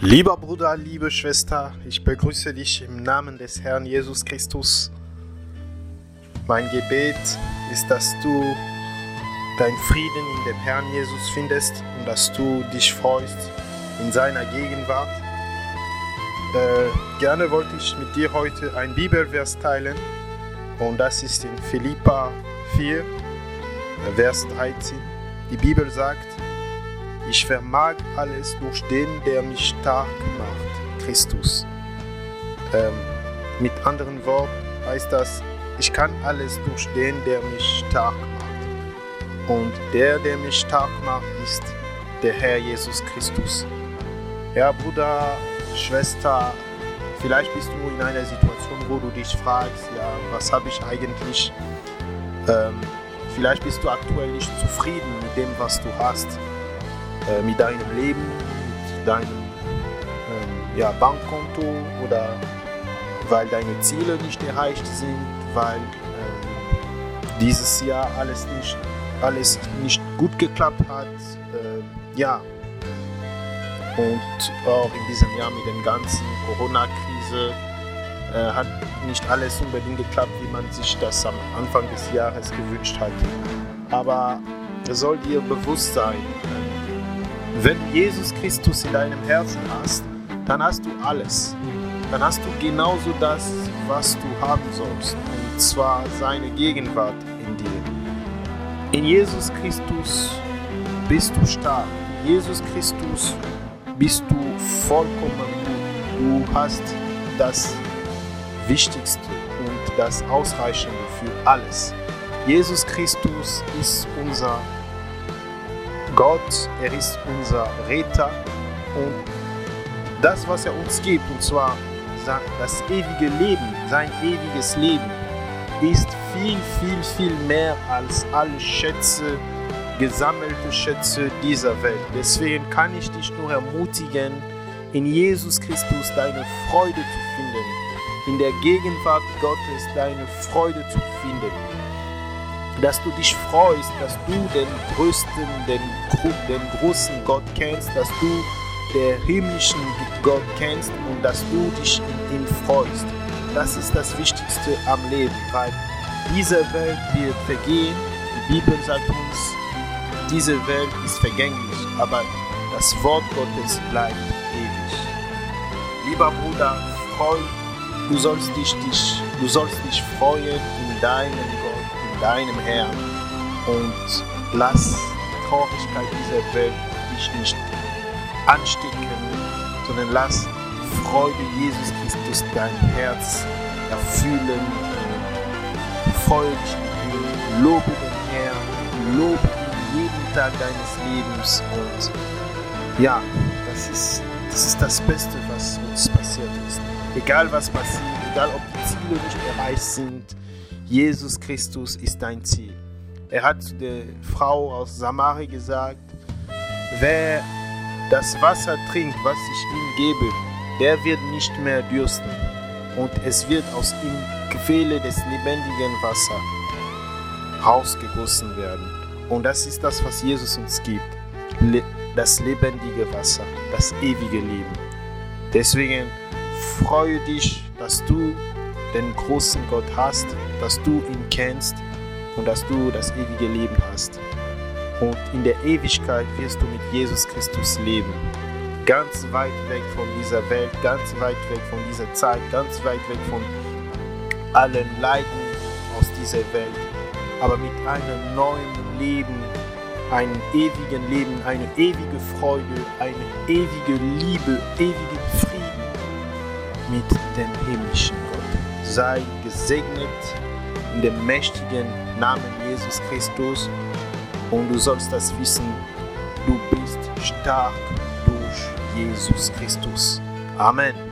Lieber Bruder, liebe Schwester, ich begrüße dich im Namen des Herrn Jesus Christus. Mein Gebet ist, dass du deinen Frieden in dem Herrn Jesus findest und dass du dich freust in seiner Gegenwart. Äh, gerne wollte ich mit dir heute ein Bibelvers teilen und das ist in Philippa 4, Vers 13. Die Bibel sagt, ich vermag alles durch den, der mich stark macht, Christus. Ähm, mit anderen Worten heißt das, ich kann alles durch den, der mich stark macht. Und der, der mich stark macht, ist der Herr Jesus Christus. Ja, Bruder, Schwester, vielleicht bist du in einer Situation, wo du dich fragst, ja, was habe ich eigentlich? Ähm, vielleicht bist du aktuell nicht zufrieden mit dem, was du hast äh, mit deinem Leben, mit deinem ähm, ja, Bankkonto oder weil deine Ziele nicht erreicht sind, weil ähm, dieses Jahr alles nicht, alles nicht gut geklappt hat. Äh, ja. Und auch in diesem Jahr mit der ganzen Corona-Krise äh, hat nicht alles unbedingt geklappt, wie man sich das am Anfang des Jahres gewünscht hatte. Aber es soll dir bewusst sein, wenn Jesus Christus in deinem Herzen hast, dann hast du alles. Dann hast du genauso das, was du haben sollst, und zwar seine Gegenwart in dir. In Jesus Christus bist du stark. In Jesus Christus bist du vollkommen gut. Du hast das Wichtigste und das Ausreichende für alles. Jesus Christus ist unser Gott, er ist unser Retter und das, was er uns gibt, und zwar das ewige Leben, sein ewiges Leben, ist viel, viel, viel mehr als alle Schätze, gesammelte Schätze dieser Welt. Deswegen kann ich dich nur ermutigen, in Jesus Christus deine Freude zu finden, in der Gegenwart Gottes deine Freude zu finden dass du dich freust, dass du den größten, den, den großen Gott kennst, dass du den himmlischen Gott kennst und dass du dich in ihm freust. Das ist das Wichtigste am Leben, weil diese Welt wird vergehen. Die Bibel sagt uns, diese Welt ist vergänglich, aber das Wort Gottes bleibt ewig. Lieber Bruder, freu, du sollst dich, dich, du sollst dich freuen in deinem Gott deinem Herrn und lass die Traurigkeit dieser Welt dich nicht anstecken, sondern lass die Freude Jesus Christus dein Herz erfüllen. Mit ihm, lobe den Herrn, lobe ihn jeden Tag deines Lebens und ja, das ist, das ist das Beste, was uns passiert ist. Egal was passiert, egal ob die Ziele nicht erreicht sind, Jesus Christus ist dein Ziel. Er hat zu der Frau aus Samari gesagt, wer das Wasser trinkt, was ich ihm gebe, der wird nicht mehr dürsten und es wird aus ihm Quelle des lebendigen Wassers rausgegossen werden. Und das ist das, was Jesus uns gibt. Das lebendige Wasser, das ewige Leben. Deswegen freue dich, dass du den großen Gott hast, dass du ihn kennst und dass du das ewige Leben hast. Und in der Ewigkeit wirst du mit Jesus Christus leben. Ganz weit weg von dieser Welt, ganz weit weg von dieser Zeit, ganz weit weg von allen Leiden aus dieser Welt. Aber mit einem neuen Leben, einem ewigen Leben, eine ewige Freude, eine ewige Liebe, ewigen Frieden mit dem himmlischen sei gesegnet in dem mächtigen Namen Jesus Christus und du sollst das wissen, du bist stark durch Jesus Christus. Amen.